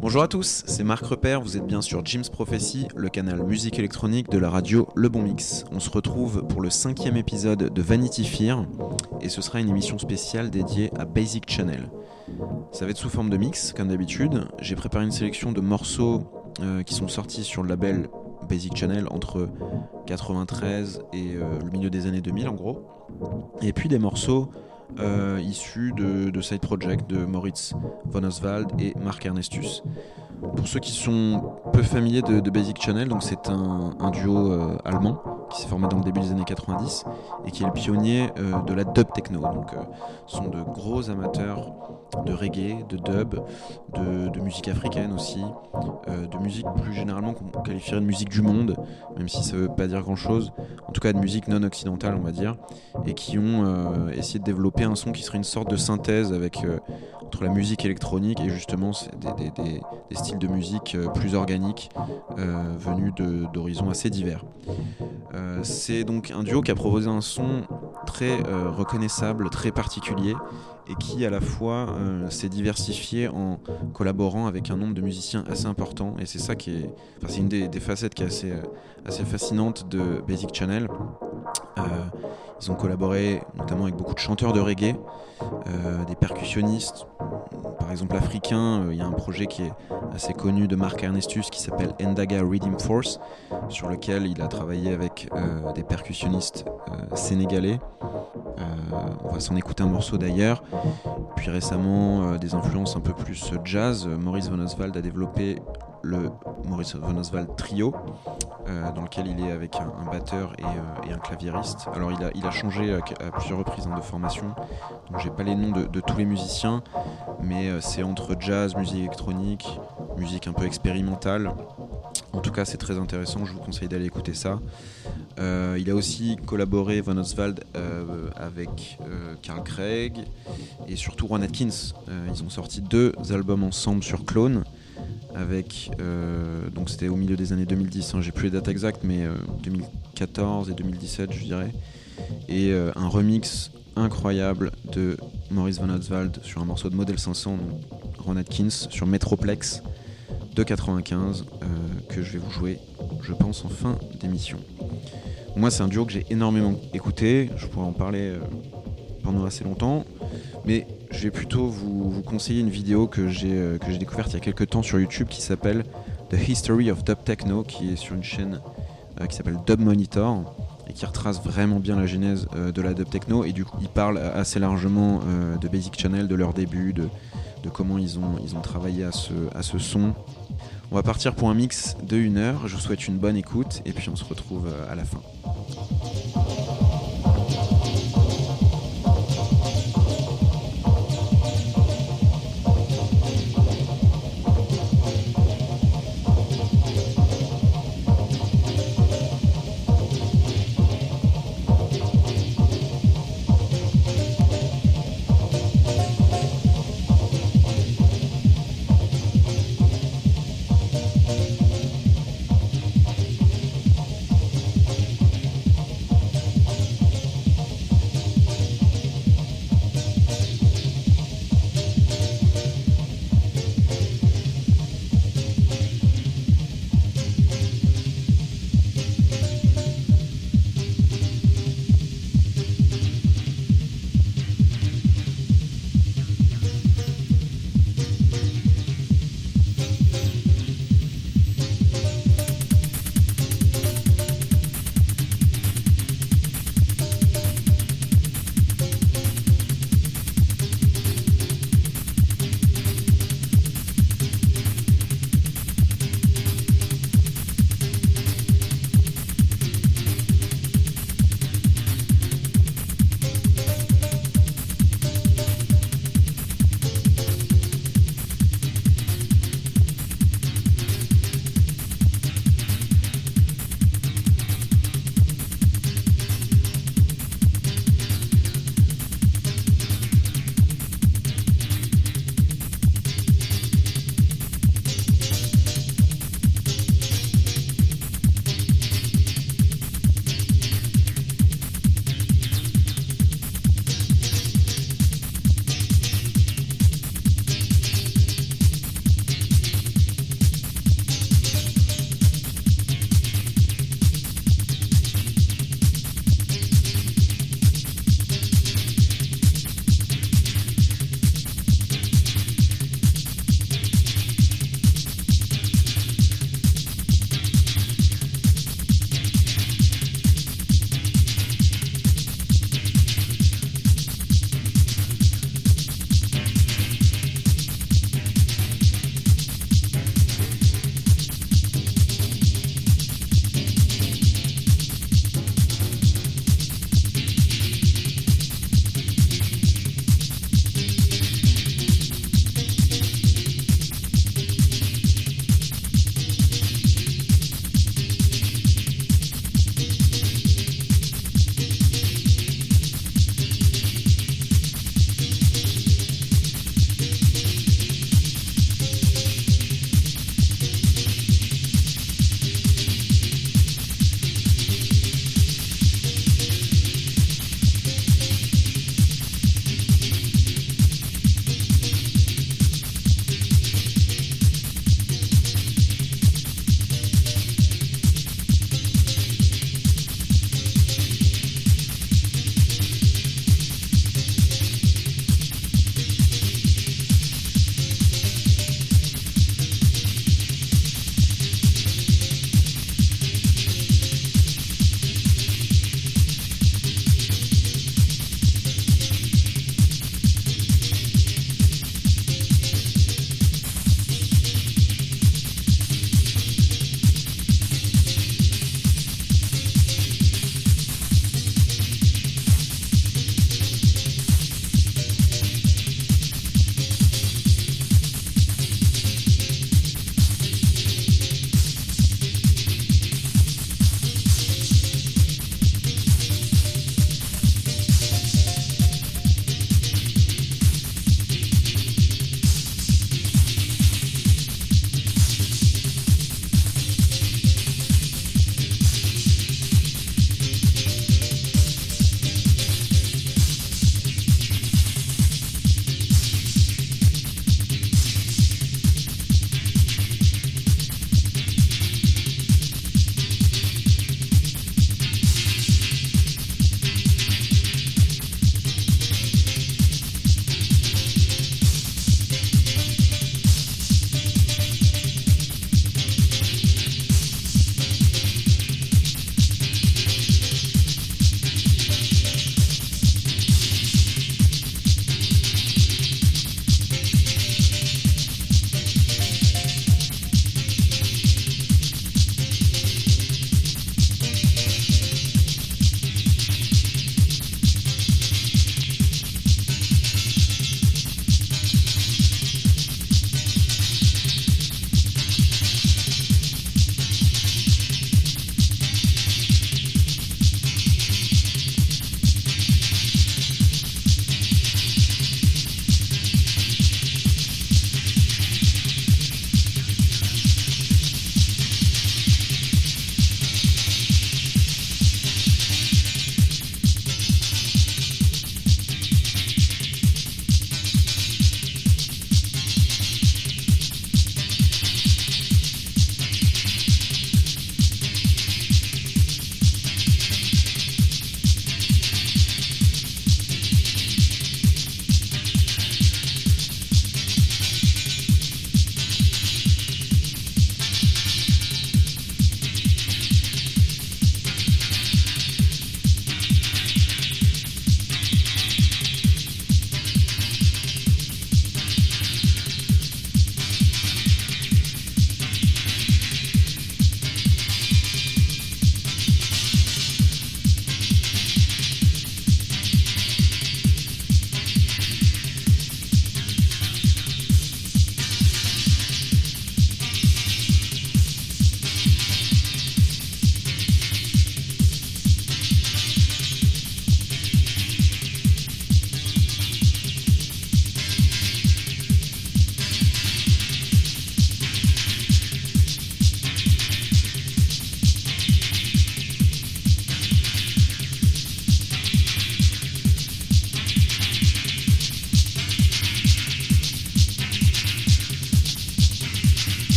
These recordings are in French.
Bonjour à tous, c'est Marc Repère, vous êtes bien sur Jim's Prophecy, le canal musique électronique de la radio Le Bon Mix. On se retrouve pour le cinquième épisode de Vanity Fair, et ce sera une émission spéciale dédiée à Basic Channel. Ça va être sous forme de mix, comme d'habitude. J'ai préparé une sélection de morceaux euh, qui sont sortis sur le label Basic Channel entre 93 et euh, le milieu des années 2000 en gros. Et puis des morceaux euh, issus de, Side Project de Moritz von Oswald et Mark Ernestus. Pour ceux qui sont peu familiers de, Basic Channel, c'est un, duo euh, allemand qui s'est formé dans le début des années 90 et qui est le pionnier de la dub techno. Donc, ce sont de gros amateurs de reggae, de dub, de, musique africaine aussi, de musique plus généralement qu'on qualifierait de musique du monde, même si ça veut pas dire grand chose. En tout cas, de musique non occidentale, on va dire, et qui ont essayé de développer un son qui serait une sorte de synthèse euh, entre la musique électronique et justement des, styles de musique euh, plus organiques euh, venus d'horizons assez divers. c'est donc un duo qui a proposé un son très reconnaissable, très particulier et qui à la fois s'est diversifié en collaborant avec un nombre de musiciens assez important. Et c'est ça qui est enfin, c'est une des, facettes qui est assez, assez fascinante de Basic Channel ils ont collaboré notamment avec beaucoup de chanteurs de reggae, euh, des percussionnistes, par exemple africains. Euh, il y a un projet qui est assez connu de Mark Ernestus qui s'appelle Endaga Rhythm Force, sur lequel il a travaillé avec euh, des percussionnistes sénégalais. on va s'en écouter un morceau d'ailleurs. Puis récemment, des influences un peu plus jazz. Maurice Von Oswald a développé le Maurice Von Oswald Trio, euh, dans lequel il est avec un, batteur euh, et, un claviériste. Alors il a, changé à, plusieurs reprises hein, de formation, donc j'ai pas les noms de, tous les musiciens, mais euh, c'est entre jazz, musique électronique, musique un peu expérimentale. En tout cas, c'est très intéressant, je vous conseille d'aller écouter ça. il a aussi collaboré, Von Oswald, avec Carl Craig et surtout Ron Atkins. ils ont sorti deux albums ensemble sur Clone avec euh, donc c'était au milieu des années 2010 hein, j'ai plus les dates exactes mais 2014 euh, et 2017 je dirais. Et euh, un remix incroyable de Maurice Van Oswald sur un morceau de Model 500 Ron Atkins sur Metroplex de 95 que je vais vous jouer je pense en fin d'émission. Moi c'est un duo que j'ai énormément écouté. Je pourrais en parler pendant assez longtemps. Mais je vais plutôt vous, conseiller une vidéo que j'ai euh, que j'ai découverte il y a quelques temps sur YouTube qui s'appelle The History of Dub Techno, qui est sur une chaîne euh, qui s'appelle Dub Monitor et qui retrace vraiment bien la genèse euh, de la dub techno et du coup il parle assez largement de Basic Channel, de leur début, de, de, comment ils ont, ils ont travaillé à ce, à ce son. On va partir pour un mix de 1 heure, je vous souhaite une bonne écoute et puis on se retrouve à la fin.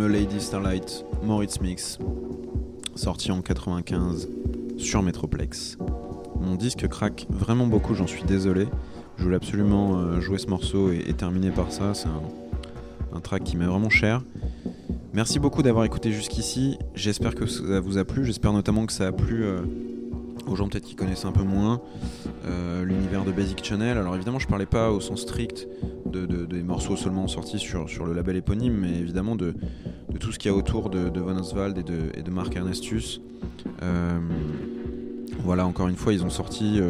A Lady Starlight Moritz Mix, sorti en 95 sur Metroplex. Mon disque craque vraiment beaucoup, j'en suis désolé. Je voulais absolument euh, jouer ce morceau et, terminer par ça. C'est un, track qui m'est vraiment cher. Merci beaucoup d'avoir écouté jusqu'ici. J'espère que ça vous a plu. J'espère notamment que ça a plu euh, aux gens peut-être qui connaissent un peu moins euh, l'univers de Basic Channel. Alors évidemment, je parlais pas au sens strict des morceaux seulement sortis sur, sur le label éponyme, mais évidemment de, tout ce qu'il y a autour de, de Von Oswald et de, et de Mark Ernestus. voilà, encore une fois, ils ont sorti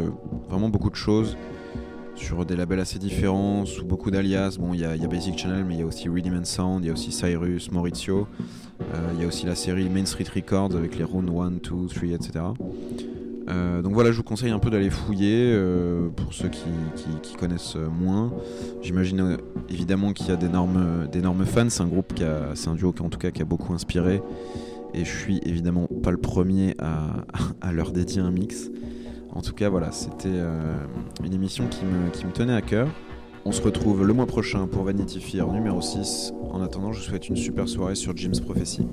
vraiment beaucoup de choses sur des labels assez différents, sous beaucoup d'alias. Bon, il y, a Basic Channel, mais il y a aussi Rhythm Sound, il y a aussi Cyrus, Maurizio. Euh, il y a aussi la série Main Street Records avec les Rune 1, 2, 3, etc. donc voilà, je vous conseille un peu d'aller fouiller euh, pour ceux qui, connaissent moins. J'imagine euh, évidemment qu'il y a d'énormes fans. C'est un groupe qui a, c'est un duo qui en tout cas qui a beaucoup inspiré. Et je suis évidemment pas le premier à, leur dédier un mix. En tout cas, voilà, c'était euh, une émission qui me, qui me tenait à cœur. On se retrouve le mois prochain pour Vanity Fair numéro 6. En attendant, je vous souhaite une super soirée sur Jim's Prophecy.